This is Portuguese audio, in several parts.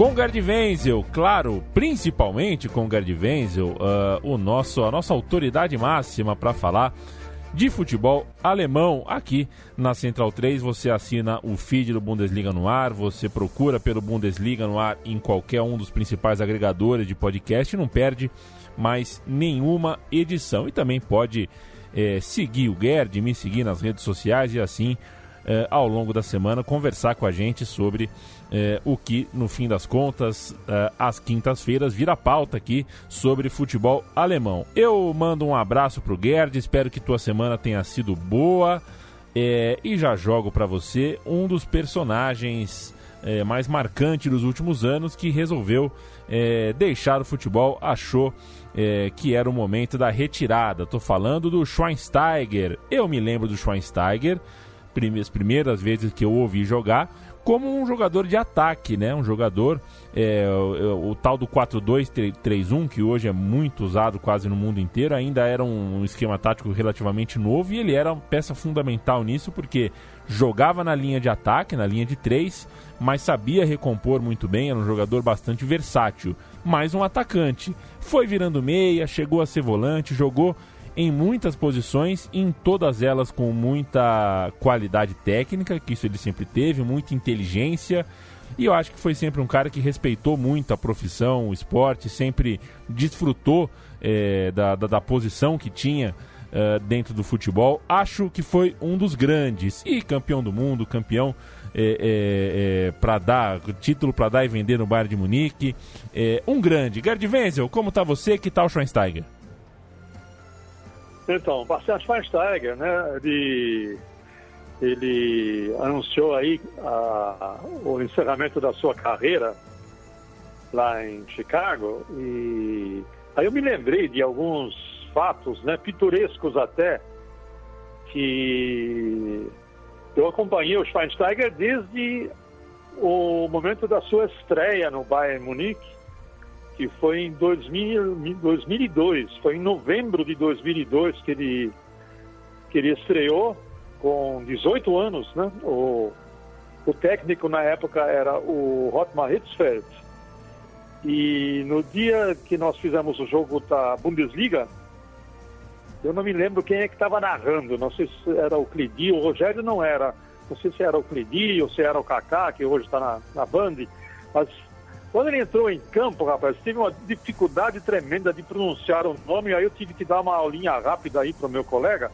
Com Gerd Wenzel, claro, principalmente com Gerd Wenzel, uh, o nosso, a nossa autoridade máxima para falar de futebol alemão aqui na Central 3. Você assina o feed do Bundesliga no ar, você procura pelo Bundesliga no ar em qualquer um dos principais agregadores de podcast e não perde mais nenhuma edição. E também pode é, seguir o Gerd, me seguir nas redes sociais e assim, é, ao longo da semana, conversar com a gente sobre é, o que, no fim das contas, é, às quintas-feiras, vira pauta aqui sobre futebol alemão. Eu mando um abraço pro Gerd, espero que tua semana tenha sido boa é, e já jogo para você um dos personagens é, mais marcantes dos últimos anos que resolveu é, deixar o futebol, achou é, que era o momento da retirada. Tô falando do Schweinsteiger. Eu me lembro do Schweinsteiger, as primeiras vezes que eu ouvi jogar como um jogador de ataque, né? Um jogador, é, o, o, tal do 4-2-3-1, que hoje é muito usado quase no mundo inteiro, ainda era um, esquema tático relativamente novo e ele era uma peça fundamental nisso porque jogava na linha de ataque, na linha de três, mas sabia recompor muito bem, era um jogador bastante versátil, mais um atacante. Foi virando meia, chegou a ser volante, jogou em muitas posições, em todas elas com muita qualidade técnica, que isso ele sempre teve, muita inteligência. E eu acho que foi sempre um cara que respeitou muito a profissão, o esporte, sempre desfrutou é, da, da, da, posição que tinha é, dentro do futebol. Acho que foi um dos grandes e campeão do mundo, campeão é, é, é para dar título para dar e vender no Bayern de Munique. É, um grande. Gerd Wenzel, como tá você? Que tal Schweinsteiger? Então, Bastian Schweinsteiger, né, ele, ele anunciou aí a, o encerramento da sua carreira lá em Chicago e aí eu me lembrei de alguns fatos, né, pitorescos até, que eu acompanhei o Schweinsteiger desde o momento da sua estreia no Bayern Munique que foi em 2000, 2002, foi em novembro de 2002 que ele, que ele estreou com 18 anos, né? O, o técnico na época era o Hotmar Hitzfeld. E no dia que nós fizemos o jogo da Bundesliga, eu não me lembro quem é que estava narrando, não sei se era o Clidi, o Rogério não era, não sei se era o Clidi ou se era o Kaká, que hoje está na, na Band, mas quando ele entrou em campo, rapaz, tive uma dificuldade tremenda de pronunciar o nome, aí eu tive que dar uma aulinha rápida aí para o meu colega.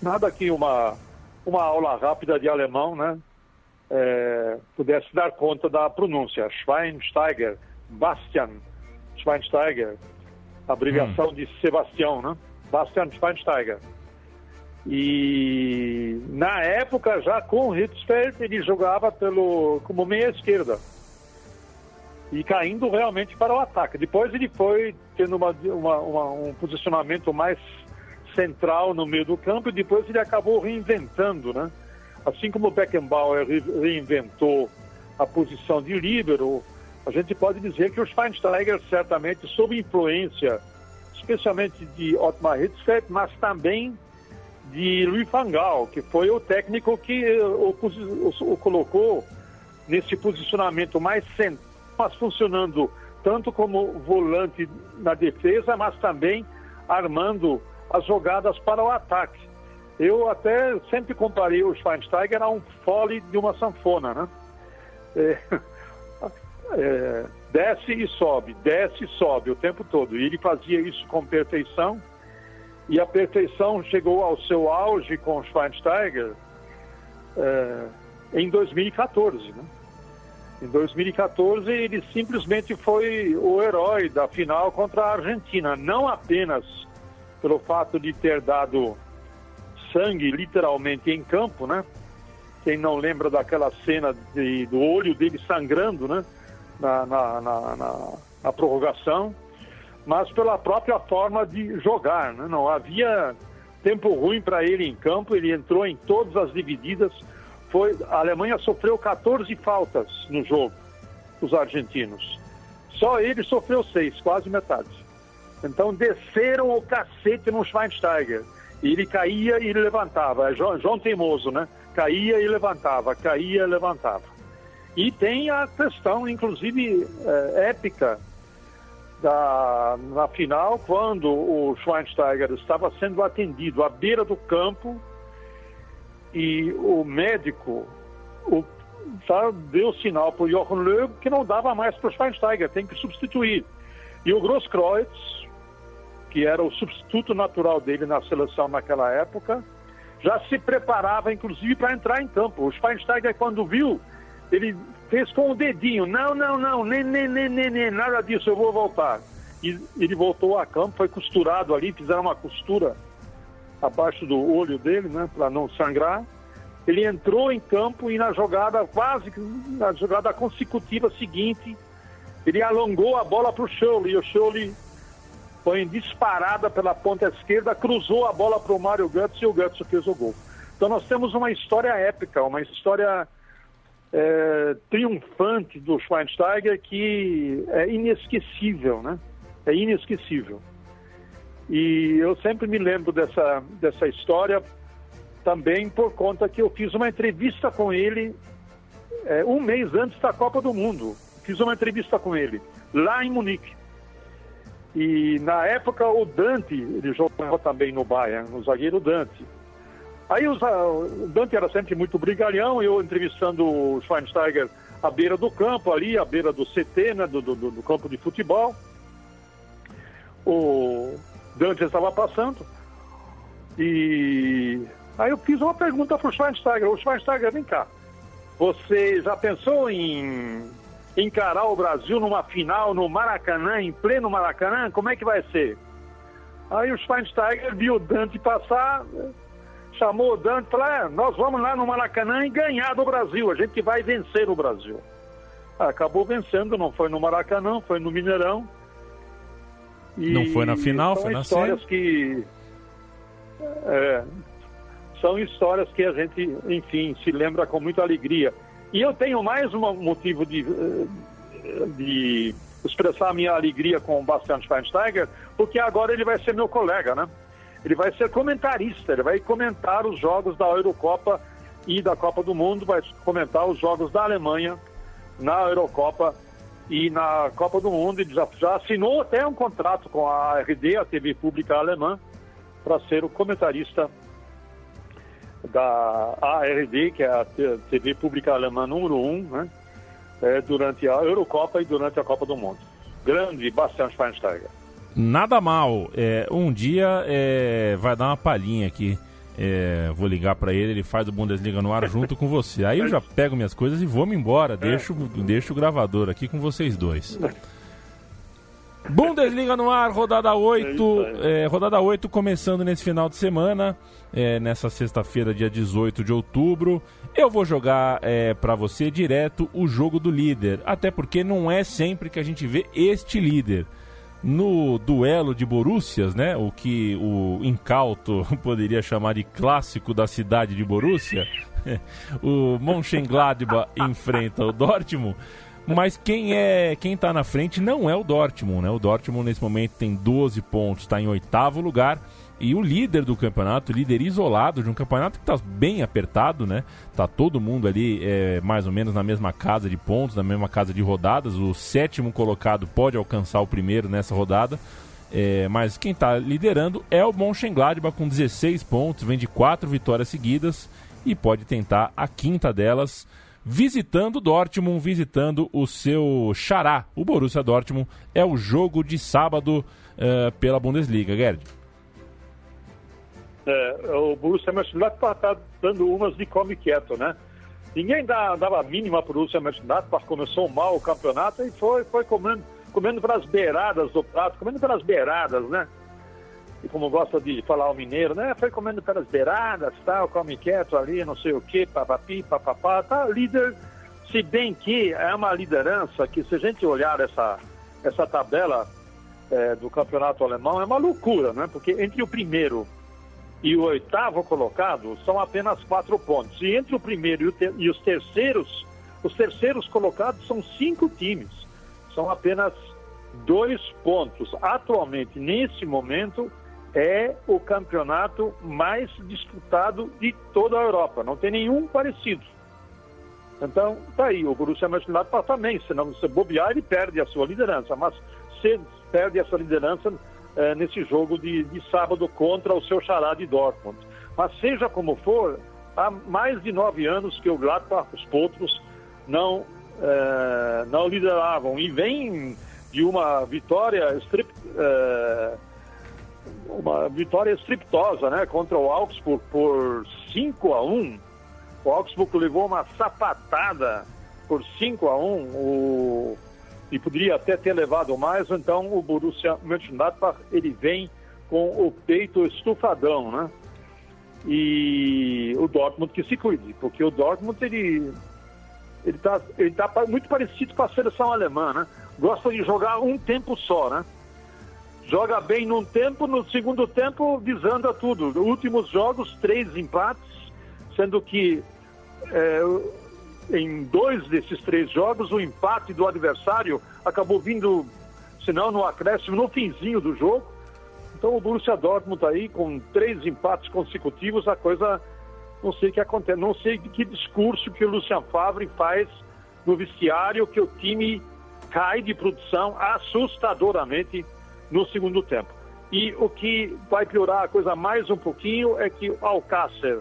Nada que uma, uma aula rápida de alemão, né? É, pudesse dar conta da pronúncia. Schweinsteiger, Bastian Schweinsteiger, abreviação hum. de Sebastião, né? Bastian Schweinsteiger. E na época, já com o Hitzfeld, ele jogava pelo, como meia esquerda e caindo realmente para o ataque. Depois ele foi tendo uma, uma, uma, um posicionamento mais central no meio do campo e depois ele acabou reinventando, né? Assim como o Beckenbauer reinventou a posição de líbero, a gente pode dizer que o Schweinsteiger certamente sob influência, especialmente de Otmar Hitzfeld, mas também de Louis van Gaal, que foi o técnico que o, o, o colocou nesse posicionamento mais central mas funcionando tanto como volante na defesa, mas também armando as jogadas para o ataque. Eu até sempre comparei o Schweinsteiger a um fole de uma sanfona, né? É, é, desce e sobe, desce e sobe o tempo todo. E ele fazia isso com perfeição. E a perfeição chegou ao seu auge com o Schweinsteiger é, em 2014. Né? Em 2014, ele simplesmente foi o herói da final contra a Argentina, não apenas pelo fato de ter dado sangue literalmente em campo, né? Quem não lembra daquela cena de, do olho dele sangrando, né? Na, na, na, na, prorrogação, mas pela própria forma de jogar, né? Não havia tempo ruim para ele em campo, ele entrou em todas as divididas. Foi, a Alemanha sofreu 14 faltas no jogo, os argentinos. Só ele sofreu seis, quase metade. Então desceram o cacete no Schweinsteiger. E ele caía e levantava. É João, João Teimoso, né? Caía e levantava, caía e levantava. E tem a questão, inclusive, é, épica da, na final, quando o Schweinsteiger estava sendo atendido à beira do campo e o médico o, tá, deu sinal para o Jochen Löw que não dava mais para o Schweinsteiger, tem que substituir. E o Grosskreutz, que era o substituto natural dele na seleção naquela época, já se preparava, inclusive, para entrar em campo. O Schweinsteiger, quando viu, ele fez com o dedinho: não, não, não, nem, nem, nem, nem, nem nada disso, eu vou voltar. E ele voltou a campo, foi costurado ali, fizeram uma costura abaixo do olho dele, né, para não sangrar. Ele entrou em campo e na jogada, quase na jogada consecutiva seguinte, ele alongou a bola para o Scholle e o Scholle foi disparada pela ponta esquerda, cruzou a bola para o Mário Götze e o Götze fez o gol. Então nós temos uma história épica, uma história é, triunfante do Schweinsteiger que é inesquecível, né? É inesquecível. E eu sempre me lembro dessa, dessa história também por conta que eu fiz uma entrevista com ele é, um mês antes da Copa do Mundo. Fiz uma entrevista com ele, lá em Munique. E na época o Dante, ele jogava também no Bayern, o zagueiro Dante. Aí os, o Dante era sempre muito brigalhão, eu entrevistando o Schweinsteiger à beira do campo, ali, à beira do CT, né, do, do, do campo de futebol. O Dante estava passando e aí eu fiz uma pergunta para o Schweinsteiger. O Schweinsteiger, vem cá, você já pensou em encarar o Brasil numa final no Maracanã, em pleno Maracanã, como é que vai ser? Aí o Schweinsteiger viu o Dante passar, chamou o Dante e falou: é, nós vamos lá no Maracanã e ganhar do Brasil, a gente vai vencer o Brasil. Acabou vencendo, não foi no Maracanã, foi no Mineirão. E não foi na final, foi na histórias série. que é, são histórias que a gente, enfim, se lembra com muita alegria. E eu tenho mais um motivo de, de expressar minha alegria com o Bastian Schweinsteiger, porque agora ele vai ser meu colega, né? Ele vai ser comentarista, ele vai comentar os jogos da Eurocopa e da Copa do Mundo, vai comentar os jogos da Alemanha na Eurocopa e na Copa do Mundo. Ele já, já assinou até um contrato com a ARD, a TV pública alemã, para ser o comentarista da ARD, que é a TV pública alemã número um, né? É, durante a Eurocopa e durante a Copa do Mundo. Grande Bastian Schweinsteiger. Nada mal. É, um dia é, vai dar uma palhinha aqui. É, vou ligar para ele, ele faz o Bundesliga no ar junto com você. Aí eu já pego minhas coisas e vou me embora. Deixo, deixo o gravador aqui com vocês dois. Bundesliga no ar, rodada 8. É, rodada 8 começando nesse final de semana, é, nessa sexta-feira, dia 18 de outubro. Eu vou jogar é, para você direto o jogo do líder, até porque não é sempre que a gente vê este líder. No duelo de Borússias, né, o que o incauto poderia chamar de clássico da cidade de Borussia, o Mönchengladbach enfrenta o Dortmund. Mas quem é quem está na frente não é o Dortmund, né? O Dortmund nesse momento tem 12 pontos, está em oitavo lugar. E o líder do campeonato, líder isolado de um campeonato que está bem apertado, né? Tá todo mundo ali é, mais ou menos na mesma casa de pontos, na mesma casa de rodadas. O sétimo colocado pode alcançar o primeiro nessa rodada. É, mas quem está liderando é o Mönchengladbach com 16 pontos, vem de quatro vitórias seguidas e pode tentar a quinta delas visitando Dortmund, visitando o seu xará, o Borussia Dortmund. É o jogo de sábado uh, pela Bundesliga, Gerd. É, o Borussia Mönchengladbach está dando umas de come quieto, né? Ninguém dá, dava a mínima para o Borussia Mönchengladbach, começou mal o campeonato e foi, foi comendo, comendo pelas beiradas do prato, comendo pelas beiradas, né? E como gosta de falar o mineiro, né? Foi comendo pelas beiradas, tal, come quieto ali, não sei o quê, papapi, papapá, tá líder, se bem que é uma liderança que se a gente olhar essa, essa tabela é, do campeonato alemão, é uma loucura, né? Porque entre o primeiro e o oitavo colocado são apenas quatro pontos. E entre o primeiro e, o e os terceiros, os terceiros colocados são cinco times. São apenas dois pontos. Atualmente, nesse momento, é o campeonato mais disputado de toda a Europa. Não tem nenhum parecido. Então, tá aí, o Borussia Mönchengladbach também, se não se bobear, ele perde a sua liderança, mas se perde essa liderança é, nesse jogo de, de sábado contra o seu xará de Dortmund. Mas seja como for, há mais de nove anos que o Gladbach, os potros, não, é, não lideravam e vem de uma vitória strip, é, uma vitória estriptosa né, contra o Augsburg por 5 a 1. O Augsburg levou uma sapatada por 5 a 1 o, e poderia até ter levado mais, então o Borussia Mönchengladbach ele vem com o peito estufadão, né? E o Dortmund que se cuide, porque o Dortmund ele ele está ele tá muito parecido com a seleção alemã, né? Gosta de jogar um tempo só, né? Joga bem num tempo, no segundo tempo visando a tudo. Últimos jogos, três empates, sendo que é, em dois desses três jogos o empate do adversário acabou vindo, se não no acréscimo, no finzinho do jogo. Então o Borussia Dortmund aí com três empates consecutivos, a coisa não sei o que acontece, não sei que discurso que o Lucian Favre faz no vestiário que o time cai de produção assustadoramente no segundo tempo. E o que vai piorar a coisa mais um pouquinho é que o Alcácer,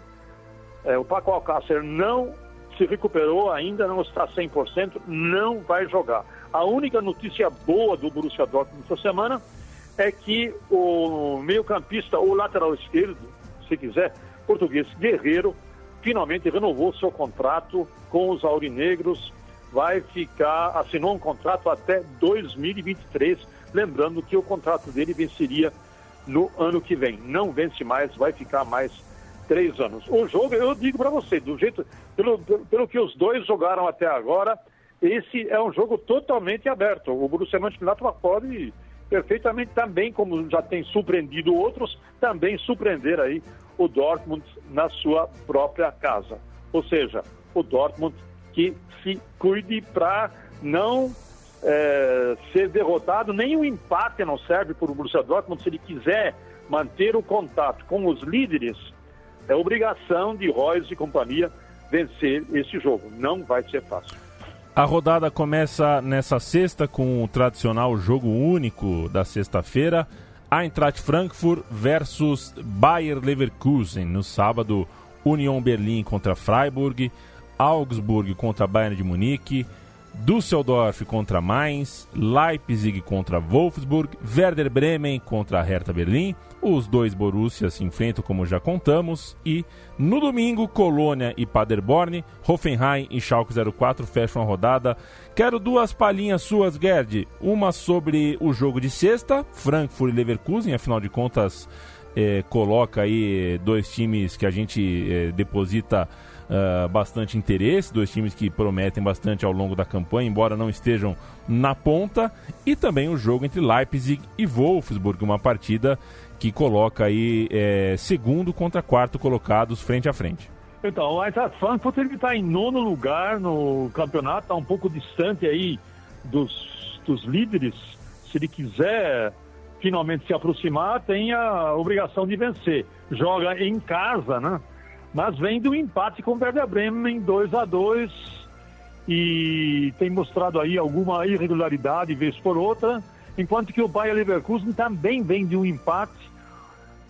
é, o Paco Alcácer não se recuperou ainda, não está 100%, não vai jogar. A única notícia boa do Borussia Dortmund essa semana é que o meio-campista ou lateral esquerdo, se quiser, português Guerreiro, finalmente renovou seu contrato com os aurinegros, vai ficar, assinou um contrato até 2023 Lembrando que o contrato dele venceria no ano que vem. Não vence mais, vai ficar mais três anos. O jogo, eu digo para você, do jeito, pelo, pelo, que os dois jogaram até agora, esse é um jogo totalmente aberto. O Borussia Mönchengladbach pode perfeitamente também, como já tem surpreendido outros, também surpreender aí o Dortmund na sua própria casa. Ou seja, o Dortmund que se cuide para não é, ser derrotado, nem o empate não serve para o Borussia Dortmund se ele quiser manter o contato com os líderes. É obrigação de Royce e companhia vencer esse jogo. Não vai ser fácil. A rodada começa nessa sexta com o tradicional jogo único da sexta-feira. Eintracht Frankfurt versus Bayer Leverkusen. No sábado, Union Berlim contra Freiburg, Augsburg contra Bayern de Munique, Düsseldorf contra Mainz, Leipzig contra Wolfsburg, Werder Bremen contra Hertha Berlim. Os dois Borussias se enfrentam, como já contamos. E no domingo, Colônia e Paderborn, Hoffenheim e Schalke 04 fecham a rodada. Quero duas palhinhas suas, Gerd. Uma sobre o jogo de sexta, Frankfurt e Leverkusen, afinal de contas, eh, coloca aí dois times que a gente eh, deposita uh, bastante interesse, dois times que prometem bastante ao longo da campanha, embora não estejam na ponta, e também o jogo entre Leipzig e Wolfsburg, uma partida que coloca aí é, segundo contra quarto colocados frente a frente. Então, o Eintracht Frankfurt ele está em nono lugar no campeonato, está um pouco distante aí dos, dos líderes. Se ele quiser finalmente se aproximar, tem a obrigação de vencer. Joga em casa, né? Mas vem do empate com o Werder Bremen 2 a 2 e tem mostrado aí alguma irregularidade vez por outra enquanto que o Bayer Leverkusen também vem de um empate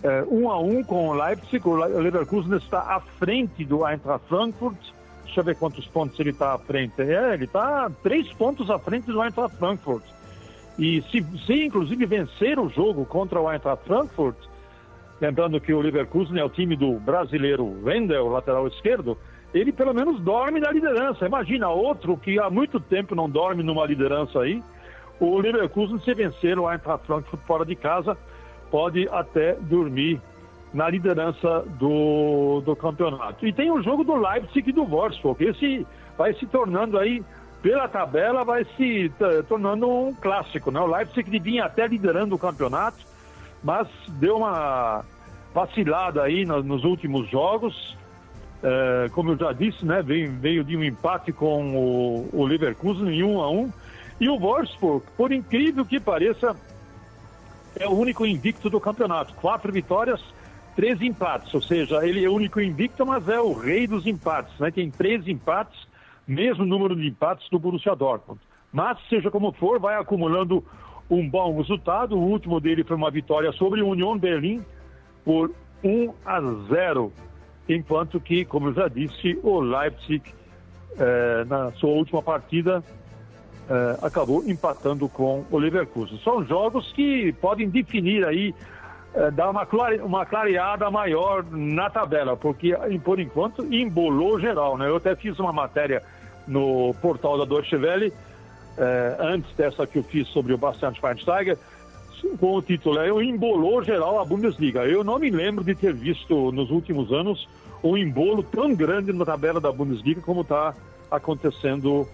é, um a um com o Leipzig. O Leverkusen está à frente do Eintracht Frankfurt. Deixa eu ver quantos pontos ele está à frente. É, ele está três pontos à frente do Eintracht Frankfurt. E se, se inclusive vencer o jogo contra o Eintracht Frankfurt, lembrando que o Leverkusen é o time do brasileiro Wendel, lateral esquerdo, ele pelo menos dorme na liderança. Imagina outro que há muito tempo não dorme numa liderança aí. O Leverkusen, se vencer o Eintracht Frankfurt fora de casa, pode até dormir na liderança do, do campeonato. E tem o jogo do Leipzig e do Wolfsburg. Esse vai se tornando aí, pela tabela, vai se tornando um clássico. Né? O Leipzig vinha até liderando o campeonato, mas deu uma vacilada aí no, nos últimos jogos. É, como eu já disse, né, veio, veio de um empate com o, o Leverkusen em 1 a 1 E o Wolfsburg, por incrível que pareça, é o único invicto do campeonato. Quatro vitórias, três empates. Ou seja, ele é o único invicto, mas é o rei dos empates. Né? Tem três empates, mesmo número de empates do Borussia Dortmund. Mas, seja como for, vai acumulando um bom resultado. O último dele foi uma vitória sobre o Union Berlim por 1 a 0. Enquanto que, como eu já disse, o Leipzig, eh, na sua última partida, eh, acabou empatando com o Leverkusen. São jogos que podem definir aí, eh, dar uma, clare, uma clareada maior na tabela, porque por enquanto embolou geral, né? Eu até fiz uma matéria no portal da Deutsche Welle, eh, antes dessa que eu fiz sobre o Bastian Schweinsteiger, com o título é embolou geral a Bundesliga. Eu não me lembro de ter visto nos últimos anos um embolo tão grande na tabela da Bundesliga como está acontecendo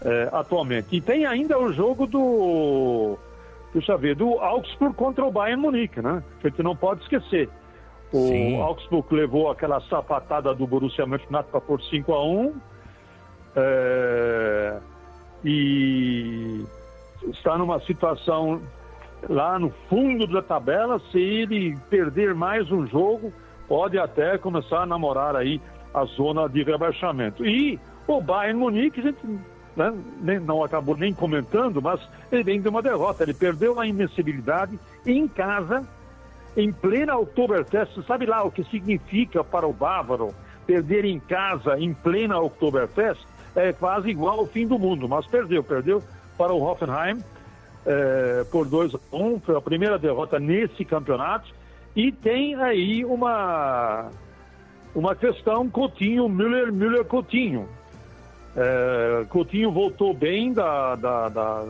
é, atualmente. E tem ainda o jogo do, deixa eu ver, do Augsburg contra o Bayern Munique, né? A gente não pode esquecer. O Sim. Augsburg levou aquela sapatada do Borussia Mönchengladbach por 5 a 1 é, e está numa situação lá no fundo da tabela. Se ele perder mais um jogo, pode até começar a namorar aí a zona de rebaixamento. E o Bayern Munique, a gente né, nem, não acabou nem comentando, mas ele vem de uma derrota. Ele perdeu a invencibilidade em casa, em plena Oktoberfest. Sabe lá o que significa para o bávaro perder em casa, em plena Oktoberfest? É quase igual ao fim do mundo, mas perdeu, perdeu para o Hoffenheim é, por 2 a 1. Um, foi a primeira derrota nesse campeonato. E tem aí uma, uma questão Coutinho, Müller, Müller Coutinho. É, Coutinho voltou bem, da, da, da,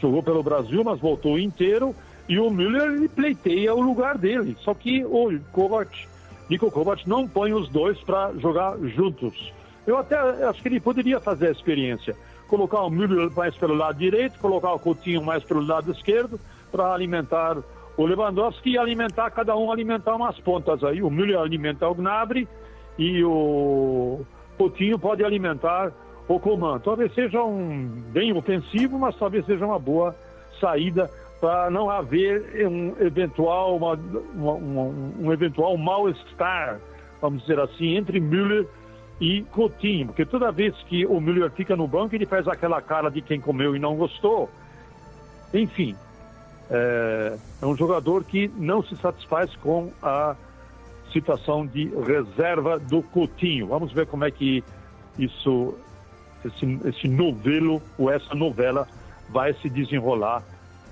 jogou pelo Brasil, mas voltou inteiro. E o Müller ele pleiteia o lugar dele. Só que o Kovac, Nico Kovac não põe os dois para jogar juntos. Eu até acho que ele poderia fazer a experiência. Colocar o Müller mais pelo lado direito, colocar o Coutinho mais pelo lado esquerdo, para alimentar o Lewandowski e alimentar, cada um alimentar umas pontas aí. O Müller alimenta o Gnabry e o Coutinho pode alimentar o comando. Talvez seja um bem ofensivo, mas talvez seja uma boa saída para não haver um eventual, uma, uma, um, um eventual mal-estar, vamos dizer assim, entre Müller e Coutinho, porque toda vez que o Müller fica no banco, ele faz aquela cara de quem comeu e não gostou. Enfim, é, é um jogador que não se satisfaz com a situação de reserva do Coutinho. Vamos ver como é que isso, esse, esse novelo ou essa novela vai se desenrolar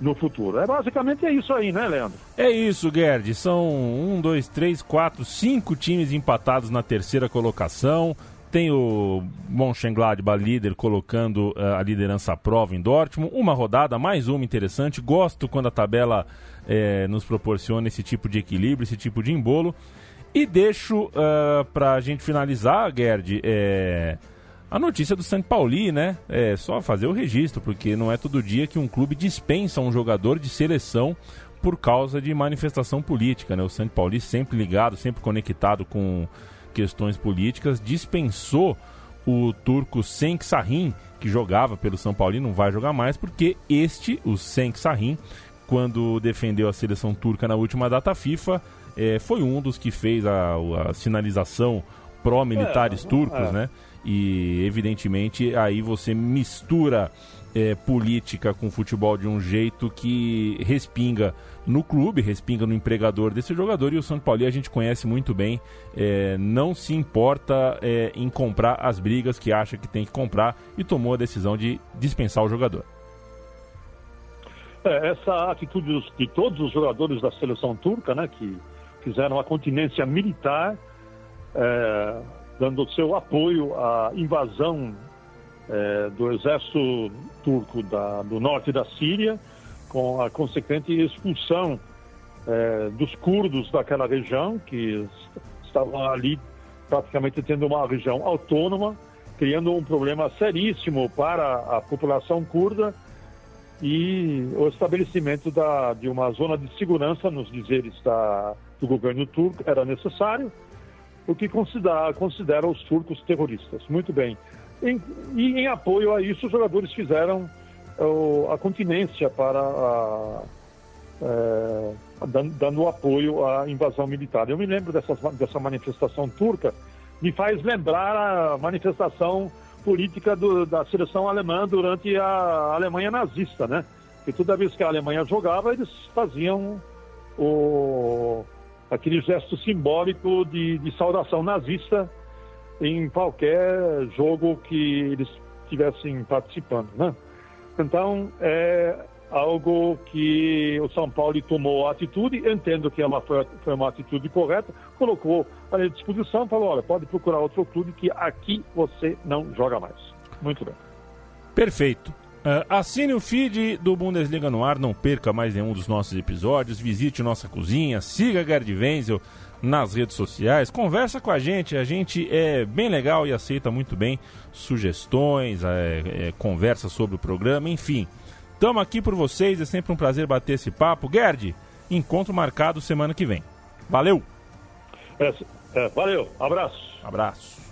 no futuro. É basicamente é isso aí, né, Leandro? É isso, Gerd. São um, dois, três, quatro, cinco times empatados na terceira colocação. Tem o Mönchengladbach líder colocando uh, a liderança à prova em Dortmund. Uma rodada, mais uma interessante. Gosto quando a tabela eh, nos proporciona esse tipo de equilíbrio, esse tipo de embolo. E deixo uh, ah, para a gente finalizar, Gerd, a notícia do São Pauli, né? É só fazer o registro, porque não é todo dia que um clube dispensa um jogador de seleção por causa de manifestação política, né? O São Pauli sempre ligado, sempre conectado com questões políticas, dispensou o turco Senk Sahin, que jogava pelo São Paulo, não vai jogar mais, porque este, o Senk Sahin, quando defendeu a seleção turca na última data FIFA, é, foi um dos que fez a, a sinalização pró-militares é, turcos, é. né? E evidentemente aí você mistura é, política com futebol de um jeito que respinga no clube, respinga no empregador desse jogador e o São Paulo a gente conhece muito bem, é, não se importa é, em comprar as brigas que acha que tem que comprar e tomou a decisão de dispensar o jogador. É, essa atitude de todos os jogadores da seleção turca, né, que fizeram a continência militar, é, dando seu apoio à invasão é, do exército turco da, do norte da Síria, com a consequente expulsão é, dos curdos daquela região, que estavam ali praticamente tendo uma região autônoma, criando um problema seríssimo para a população curda e o estabelecimento da, de uma zona de segurança, nos dizeres da, do governo turco, era necessário, o que considera, considera os turcos terroristas. Muito bem. Em, e em apoio a isso, os jogadores fizeram uh, a continência para a, é, dando, dando, apoio à invasão militar. Eu me lembro dessa, dessa manifestação turca, me faz lembrar a manifestação política do, da seleção alemã durante a Alemanha nazista, né? E toda vez que a Alemanha jogava, eles faziam o, aquele gesto simbólico de, de saudação nazista em qualquer jogo que eles estivessem participando, né? Então, é algo que o São Paulo tomou a atitude, entendo que ela foi, foi uma atitude correta, colocou à disposição, falou, olha, pode procurar outro clube que aqui você não joga mais. Muito bem. Perfeito. Uh, assine o feed do Bundesliga no ar, não perca mais nenhum dos nossos episódios, visite nossa cozinha, siga Gerd Wenzel nas redes sociais, conversa com a gente, a gente é bem legal e aceita muito bem sugestões, é, é, conversa sobre o programa, enfim. Estamos aqui por vocês, é sempre um prazer bater esse papo. Gerd, encontro marcado semana que vem. Valeu! É, é, valeu, abraço. Abraço.